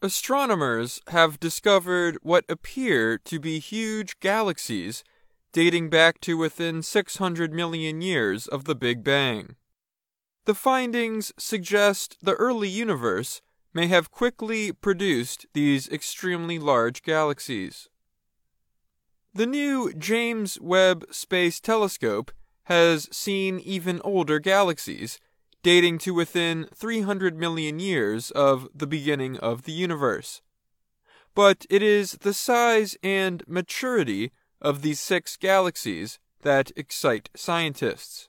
Astronomers have discovered what appear to be huge galaxies dating back to within 600 million years of the Big Bang. The findings suggest the early universe may have quickly produced these extremely large galaxies. The new James Webb Space Telescope has seen even older galaxies dating to within 300 million years of the beginning of the universe. But it is the size and maturity of these six galaxies that excite scientists.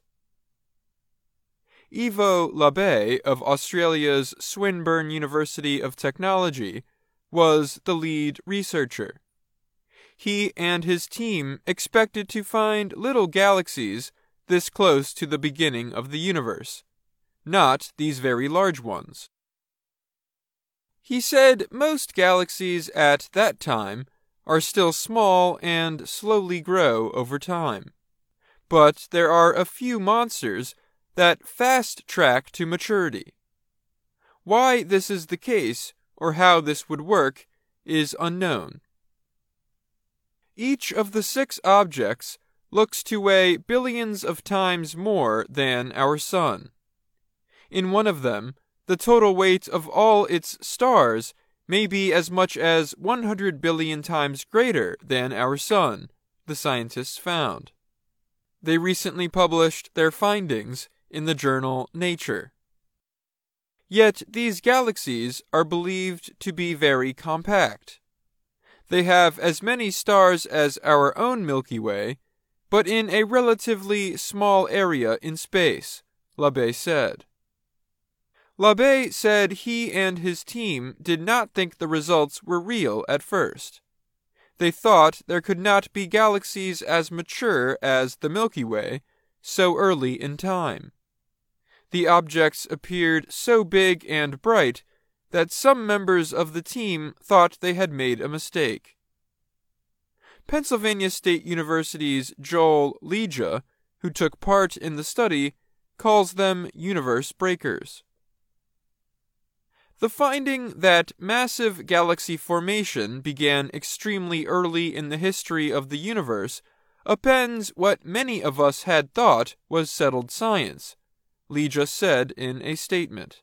Ivo Labbé of Australia's Swinburne University of Technology was the lead researcher. He and his team expected to find little galaxies this close to the beginning of the universe not these very large ones. He said most galaxies at that time are still small and slowly grow over time. But there are a few monsters that fast track to maturity. Why this is the case, or how this would work, is unknown. Each of the six objects looks to weigh billions of times more than our Sun. In one of them, the total weight of all its stars may be as much as 100 billion times greater than our Sun, the scientists found. They recently published their findings in the journal Nature. Yet these galaxies are believed to be very compact. They have as many stars as our own Milky Way, but in a relatively small area in space, Labbé said. Labbé said he and his team did not think the results were real at first. They thought there could not be galaxies as mature as the Milky Way so early in time. The objects appeared so big and bright that some members of the team thought they had made a mistake. Pennsylvania State University's Joel Leja, who took part in the study, calls them universe breakers. The finding that massive galaxy formation began extremely early in the history of the universe appends what many of us had thought was settled science, Leja said in a statement.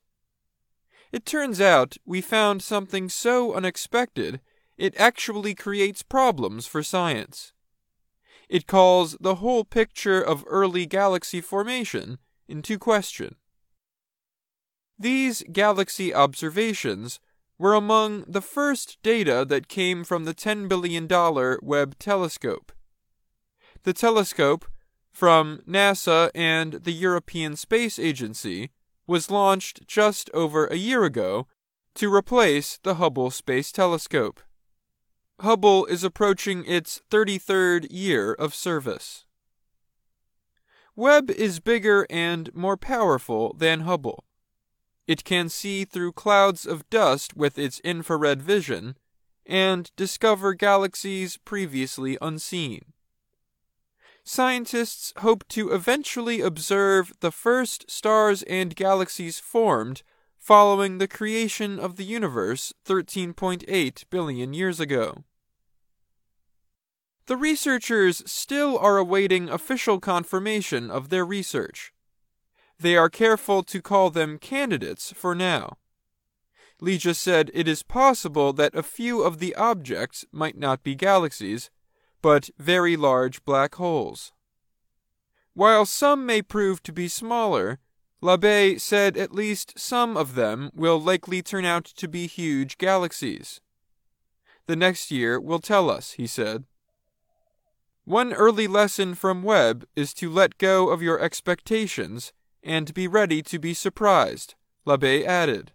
It turns out we found something so unexpected it actually creates problems for science. It calls the whole picture of early galaxy formation into question. These galaxy observations were among the first data that came from the $10 billion Webb telescope. The telescope, from NASA and the European Space Agency, was launched just over a year ago to replace the Hubble Space Telescope. Hubble is approaching its 33rd year of service. Webb is bigger and more powerful than Hubble. It can see through clouds of dust with its infrared vision and discover galaxies previously unseen. Scientists hope to eventually observe the first stars and galaxies formed following the creation of the universe 13.8 billion years ago. The researchers still are awaiting official confirmation of their research they are careful to call them candidates for now. Leja said it is possible that a few of the objects might not be galaxies, but very large black holes. While some may prove to be smaller, Labbé said at least some of them will likely turn out to be huge galaxies. The next year will tell us, he said. One early lesson from Webb is to let go of your expectations and be ready to be surprised, Labbé added.